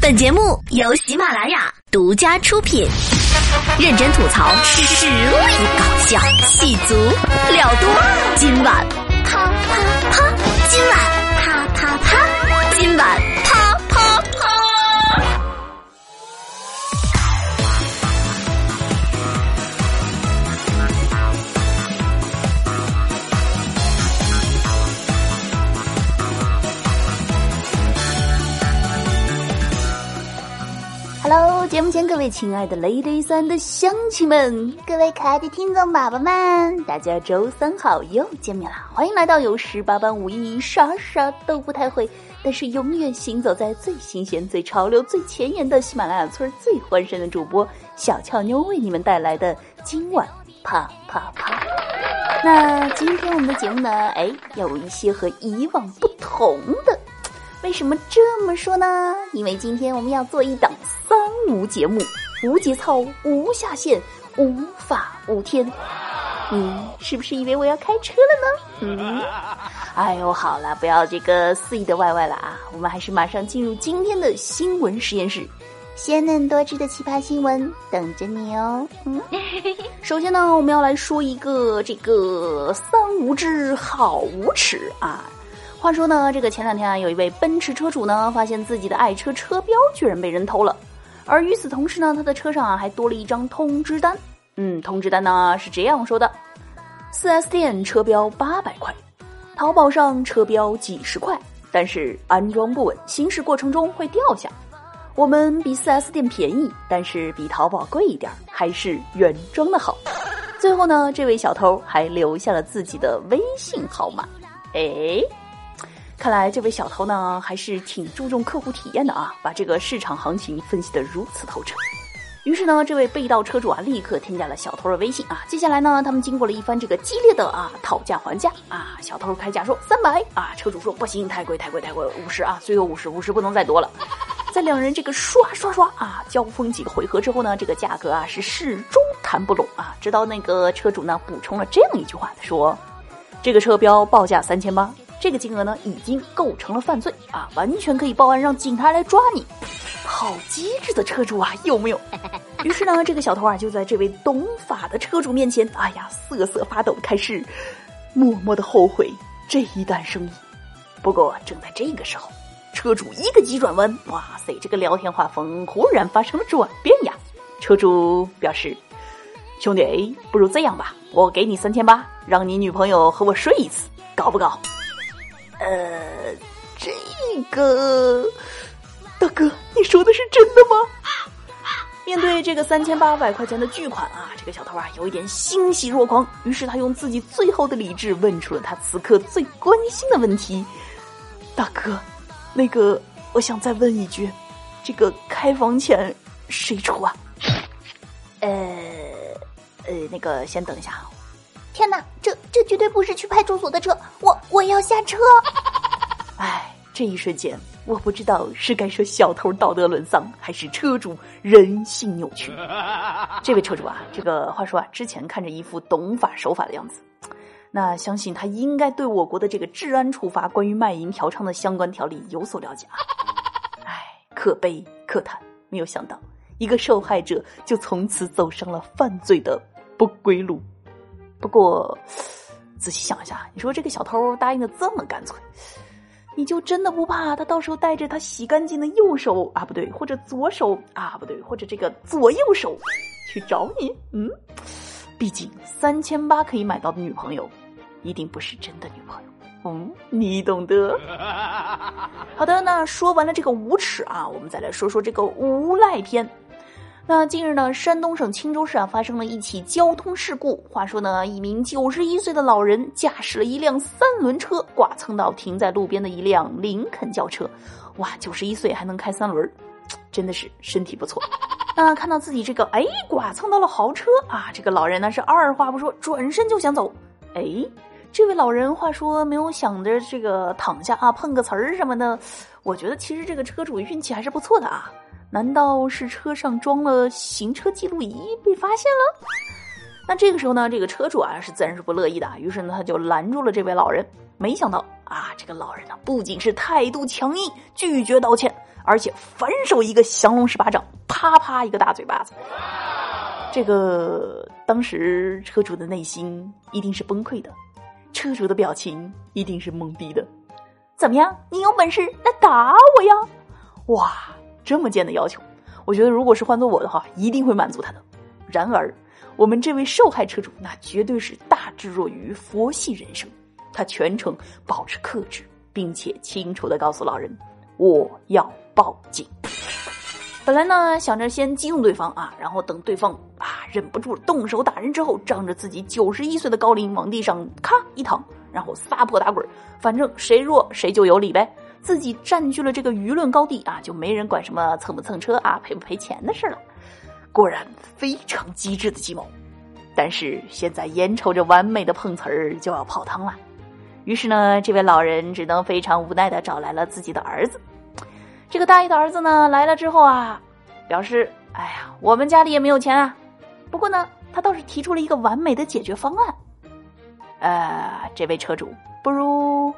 本节目由喜马拉雅独家出品，认真吐槽，实力搞笑，戏足料多。今晚啪啪啪，今晚啪啪啪，今晚节目前各位亲爱的 Ladies and 乡亲们，各位可爱的听众宝宝们，大家周三好又见面了，欢迎来到有十八般武艺，啥啥都不太会，但是永远行走在最新鲜、最潮流、最前沿的喜马拉雅村最欢声的主播小俏妞为你们带来的今晚啪啪啪。那今天我们的节目呢，哎，有一些和以往不同的。为什么这么说呢？因为今天我们要做一档无节目，无节操，无下限，无法无天。你是不是以为我要开车了呢？嗯，哎呦，好了，不要这个肆意的歪歪了啊！我们还是马上进入今天的新闻实验室，鲜嫩多汁的奇葩新闻等着你哦。嗯，首先呢，我们要来说一个这个三无知好无耻啊。话说呢，这个前两天啊，有一位奔驰车主呢，发现自己的爱车车标居然被人偷了，而与此同时呢，他的车上啊还多了一张通知单。嗯，通知单呢是这样说的：4S 店车标八百块，淘宝上车标几十块，但是安装不稳，行驶过程中会掉下。我们比 4S 店便宜，但是比淘宝贵一点，还是原装的好。最后呢，这位小偷还留下了自己的微信号码。哎。看来这位小偷呢，还是挺注重客户体验的啊，把这个市场行情分析的如此透彻。于是呢，这位被盗车主啊，立刻添加了小偷的微信啊。接下来呢，他们经过了一番这个激烈的啊讨价还价啊，小偷开价说三百啊，车主说不行，太贵太贵太贵，五十啊，最后五十五十不能再多了。在两人这个刷刷刷啊交锋几个回合之后呢，这个价格啊是始终谈不拢啊，直到那个车主呢补充了。这样一句话，他说：“这个车标报价三千八。”这个金额呢，已经构成了犯罪啊，完全可以报案让警察来抓你。好机智的车主啊，有没有？于是呢，这个小偷啊，就在这位懂法的车主面前，哎呀，瑟瑟发抖，开始默默的后悔这一单生意。不过，正在这个时候，车主一个急转弯，哇塞，这个聊天画风忽然发生了转变呀！车主表示：“兄弟，不如这样吧，我给你三千八，让你女朋友和我睡一次，搞不搞？”呃，这个大哥，你说的是真的吗？面对这个三千八百块钱的巨款啊，这个小偷啊有一点欣喜若狂。于是他用自己最后的理智问出了他此刻最关心的问题：“大哥，那个，我想再问一句，这个开房钱谁出啊？”呃呃，那个先等一下。天哪，这这绝对不是去派出所的车，我我要下车。哎，这一瞬间，我不知道是该说小偷道德沦丧，还是车主人性扭曲。这位车主啊，这个话说啊，之前看着一副懂法守法的样子，那相信他应该对我国的这个治安处罚关于卖淫嫖娼的相关条例有所了解啊。哎，可悲可叹，没有想到一个受害者就从此走上了犯罪的不归路。不过，仔细想一下，你说这个小偷答应的这么干脆，你就真的不怕他到时候带着他洗干净的右手啊，不对，或者左手啊，不对，或者这个左右手去找你？嗯，毕竟三千八可以买到的女朋友，一定不是真的女朋友。嗯，你懂得。好的，那说完了这个无耻啊，我们再来说说这个无赖篇。那近日呢，山东省青州市啊发生了一起交通事故。话说呢，一名九十一岁的老人驾驶了一辆三轮车，剐蹭到停在路边的一辆林肯轿车。哇，九十一岁还能开三轮，真的是身体不错。那看到自己这个哎，剐蹭到了豪车啊，这个老人呢是二话不说，转身就想走。哎，这位老人话说没有想着这个躺下啊碰个瓷儿什么的，我觉得其实这个车主运气还是不错的啊。难道是车上装了行车记录仪被发现了？那这个时候呢，这个车主啊是自然是不乐意的，于是呢他就拦住了这位老人。没想到啊，这个老人呢不仅是态度强硬，拒绝道歉，而且反手一个降龙十八掌，啪啪一个大嘴巴子。这个当时车主的内心一定是崩溃的，车主的表情一定是懵逼的。怎么样？你有本事来打我呀！哇，这么贱的要求，我觉得如果是换做我的话，一定会满足他的。然而，我们这位受害车主那绝对是大智若愚、佛系人生，他全程保持克制，并且清楚的告诉老人：“我要报警。”本来呢，想着先激怒对方啊，然后等对方啊忍不住动手打人之后，仗着自己九十一岁的高龄往地上咔一躺，然后撒泼打滚，反正谁弱谁就有理呗。自己占据了这个舆论高地啊，就没人管什么蹭不蹭车啊、赔不赔钱的事了。果然非常机智的计谋，但是现在眼瞅着完美的碰瓷儿就要泡汤了，于是呢，这位老人只能非常无奈的找来了自己的儿子。这个大爷的儿子呢来了之后啊，表示：“哎呀，我们家里也没有钱啊。不过呢，他倒是提出了一个完美的解决方案。呃，这位车主，不如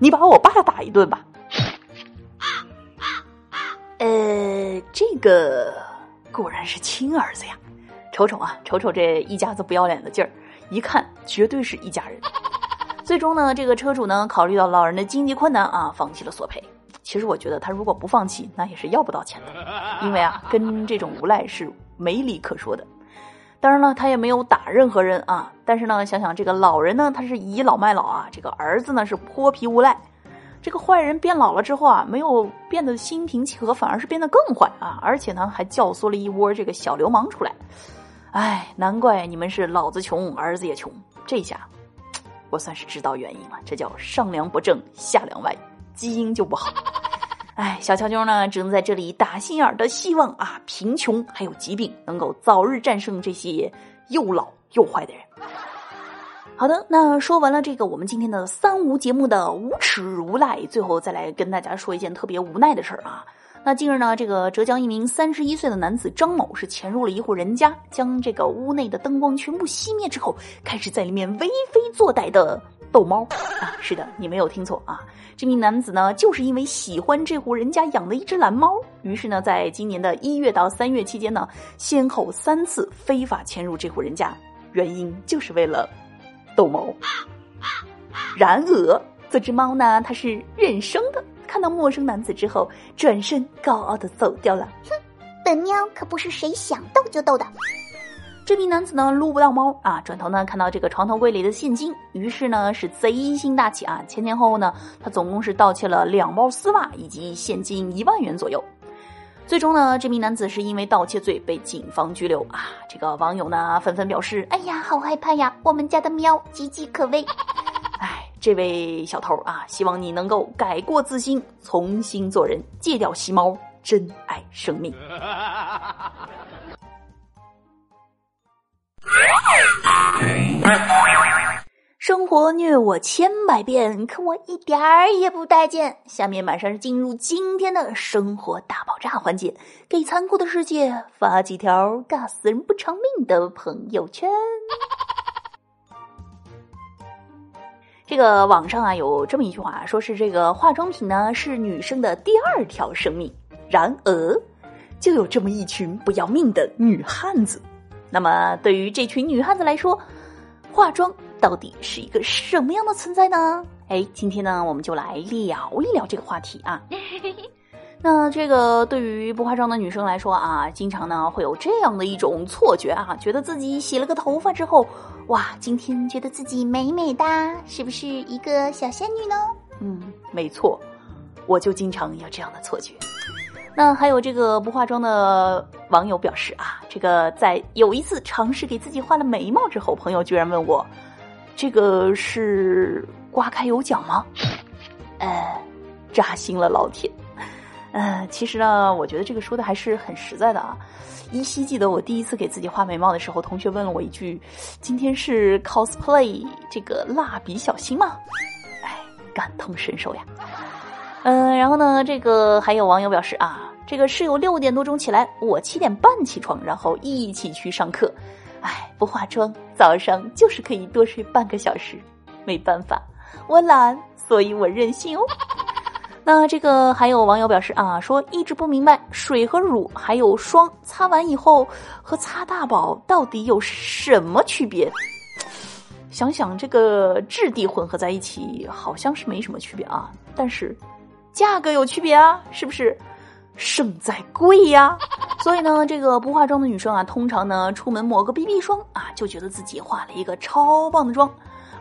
你把我爸打一顿吧。这个果然是亲儿子呀！瞅瞅啊，瞅瞅这一家子不要脸的劲儿，一看绝对是一家人。最终呢，这个车主呢考虑到老人的经济困难啊，放弃了索赔。”其实我觉得他如果不放弃，那也是要不到钱的，因为啊，跟这种无赖是没理可说的。当然了，他也没有打任何人啊。但是呢，想想这个老人呢，他是倚老卖老啊，这个儿子呢是泼皮无赖。这个坏人变老了之后啊，没有变得心平气和，反而是变得更坏啊！而且呢，还教唆了一窝这个小流氓出来。哎，难怪你们是老子穷，儿子也穷。这下，我算是知道原因了，这叫上梁不正下梁歪。基因就不好，哎，小乔妞呢，只能在这里打心眼的希望啊，贫穷还有疾病能够早日战胜这些又老又坏的人。好的，那说完了这个我们今天的三无节目的无耻无赖，最后再来跟大家说一件特别无奈的事儿啊。那近日呢，这个浙江一名三十一岁的男子张某是潜入了一户人家，将这个屋内的灯光全部熄灭之后，开始在里面为非作歹的。逗猫啊，是的，你没有听错啊！这名男子呢，就是因为喜欢这户人家养的一只蓝猫，于是呢，在今年的一月到三月期间呢，先后三次非法潜入这户人家，原因就是为了逗猫。然而，这只猫呢，它是认生的，看到陌生男子之后，转身高傲的走掉了。哼，本喵可不是谁想逗就逗的。这名男子呢撸不到猫啊，转头呢看到这个床头柜里的现金，于是呢是贼心大起啊，前前后后呢他总共是盗窃了两包丝袜以及现金一万元左右。最终呢这名男子是因为盗窃罪被警方拘留啊。这个网友呢纷纷表示：“哎呀，好害怕呀，我们家的喵岌岌可危。”哎，这位小偷啊，希望你能够改过自新，重新做人，戒掉吸猫，珍爱生命。生活虐我千百遍，可我一点儿也不待见。下面马上进入今天的生活大爆炸环节，给残酷的世界发几条尬死人不偿命的朋友圈。这个网上啊有这么一句话，说是这个化妆品呢是女生的第二条生命。然而，就有这么一群不要命的女汉子。那么，对于这群女汉子来说，化妆到底是一个什么样的存在呢？哎，今天呢，我们就来聊一聊这个话题啊。那这个对于不化妆的女生来说啊，经常呢会有这样的一种错觉啊，觉得自己洗了个头发之后，哇，今天觉得自己美美哒，是不是一个小仙女呢？嗯，没错，我就经常有这样的错觉。那还有这个不化妆的网友表示啊，这个在有一次尝试给自己画了眉毛之后，朋友居然问我，这个是刮开有奖吗？呃，扎心了，老铁。呃，其实呢，我觉得这个说的还是很实在的啊。依稀记得我第一次给自己画眉毛的时候，同学问了我一句：“今天是 cosplay 这个蜡笔小新吗？”哎，感同身受呀。嗯，然后呢，这个还有网友表示啊，这个室友六点多钟起来，我七点半起床，然后一起去上课。哎，不化妆，早上就是可以多睡半个小时。没办法，我懒，所以我任性哦。那这个还有网友表示啊，说一直不明白水和乳还有霜擦完以后和擦大宝到底有什么区别？想想这个质地混合在一起，好像是没什么区别啊，但是价格有区别啊，是不是？胜在贵呀。所以呢，这个不化妆的女生啊，通常呢出门抹个 BB 霜啊，就觉得自己化了一个超棒的妆。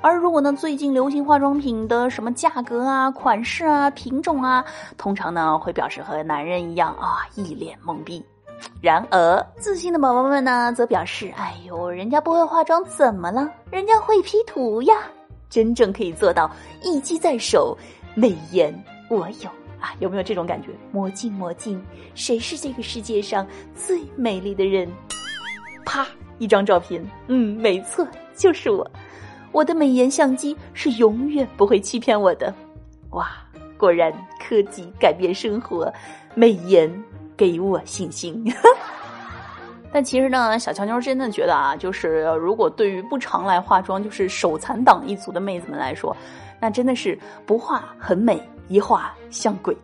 而如果呢，最近流行化妆品的什么价格啊、款式啊、品种啊，通常呢会表示和男人一样啊，一脸懵逼。然而，自信的宝宝们呢，则表示：“哎呦，人家不会化妆怎么了？人家会 P 图呀！真正可以做到一机在手，美颜我有啊！有没有这种感觉？魔镜魔镜，谁是这个世界上最美丽的人？啪，一张照片，嗯，没错，就是我。我的美颜相机是永远不会欺骗我的。哇，果然科技改变生活，美颜。”给我信心，但其实呢，小乔妞真的觉得啊，就是如果对于不常来化妆，就是手残党一族的妹子们来说，那真的是不化很美，一化像鬼。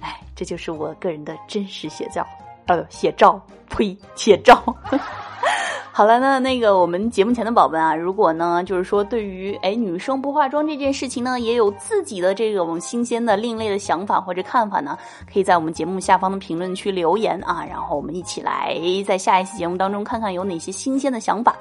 哎，这就是我个人的真实写照，呃，写照，呸，写照。好了，那那个我们节目前的宝宝啊，如果呢，就是说对于哎女生不化妆这件事情呢，也有自己的这种新鲜的、另类的想法或者看法呢，可以在我们节目下方的评论区留言啊，然后我们一起来在下一期节目当中看看有哪些新鲜的想法。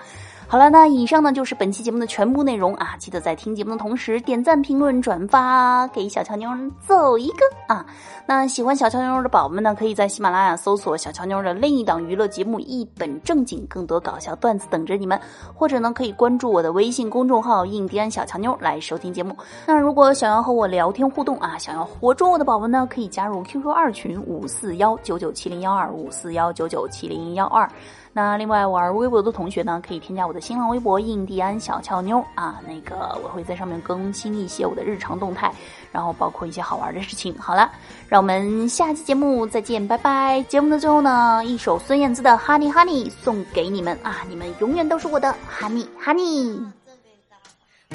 好了，那以上呢就是本期节目的全部内容啊！记得在听节目的同时点赞、评论、转发，给小乔妞走一个啊！那喜欢小乔妞的宝宝们呢，可以在喜马拉雅搜索小乔妞的另一档娱乐节目《一本正经》，更多搞笑段子等着你们。或者呢，可以关注我的微信公众号“印第安小乔妞”来收听节目。那如果想要和我聊天互动啊，想要活捉我的宝宝呢，可以加入 QQ 二群五四幺九九七零幺二五四幺九九七零幺二。那另外玩微博的同学呢，可以添加我的新浪微博“印第安小俏妞”啊，那个我会在上面更新一些我的日常动态，然后包括一些好玩的事情。好了，让我们下期节目再见，拜拜！节目的最后呢，一首孙燕姿的《Honey Honey》送给你们啊，你们永远都是我的 Honey Honey。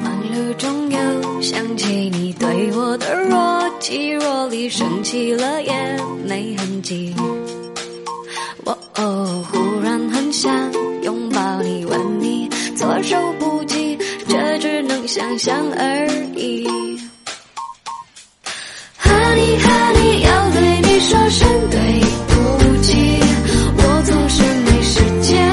忙碌中又想起你对我的若即若离，生气了也没痕迹。哦，忽然很想，措手不及，这只能想象而已。哈尼哈尼要对你说声对不起，我总是没时间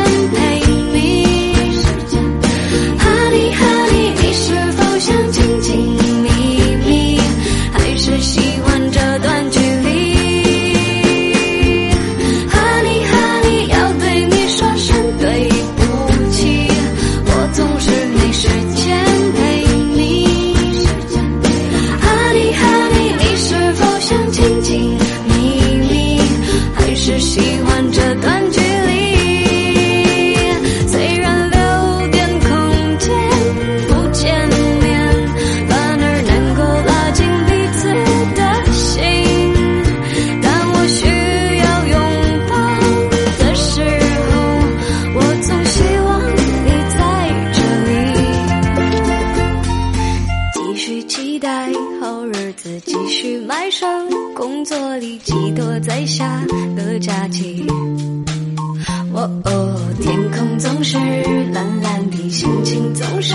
哦，天空总是蓝蓝的，心情总是。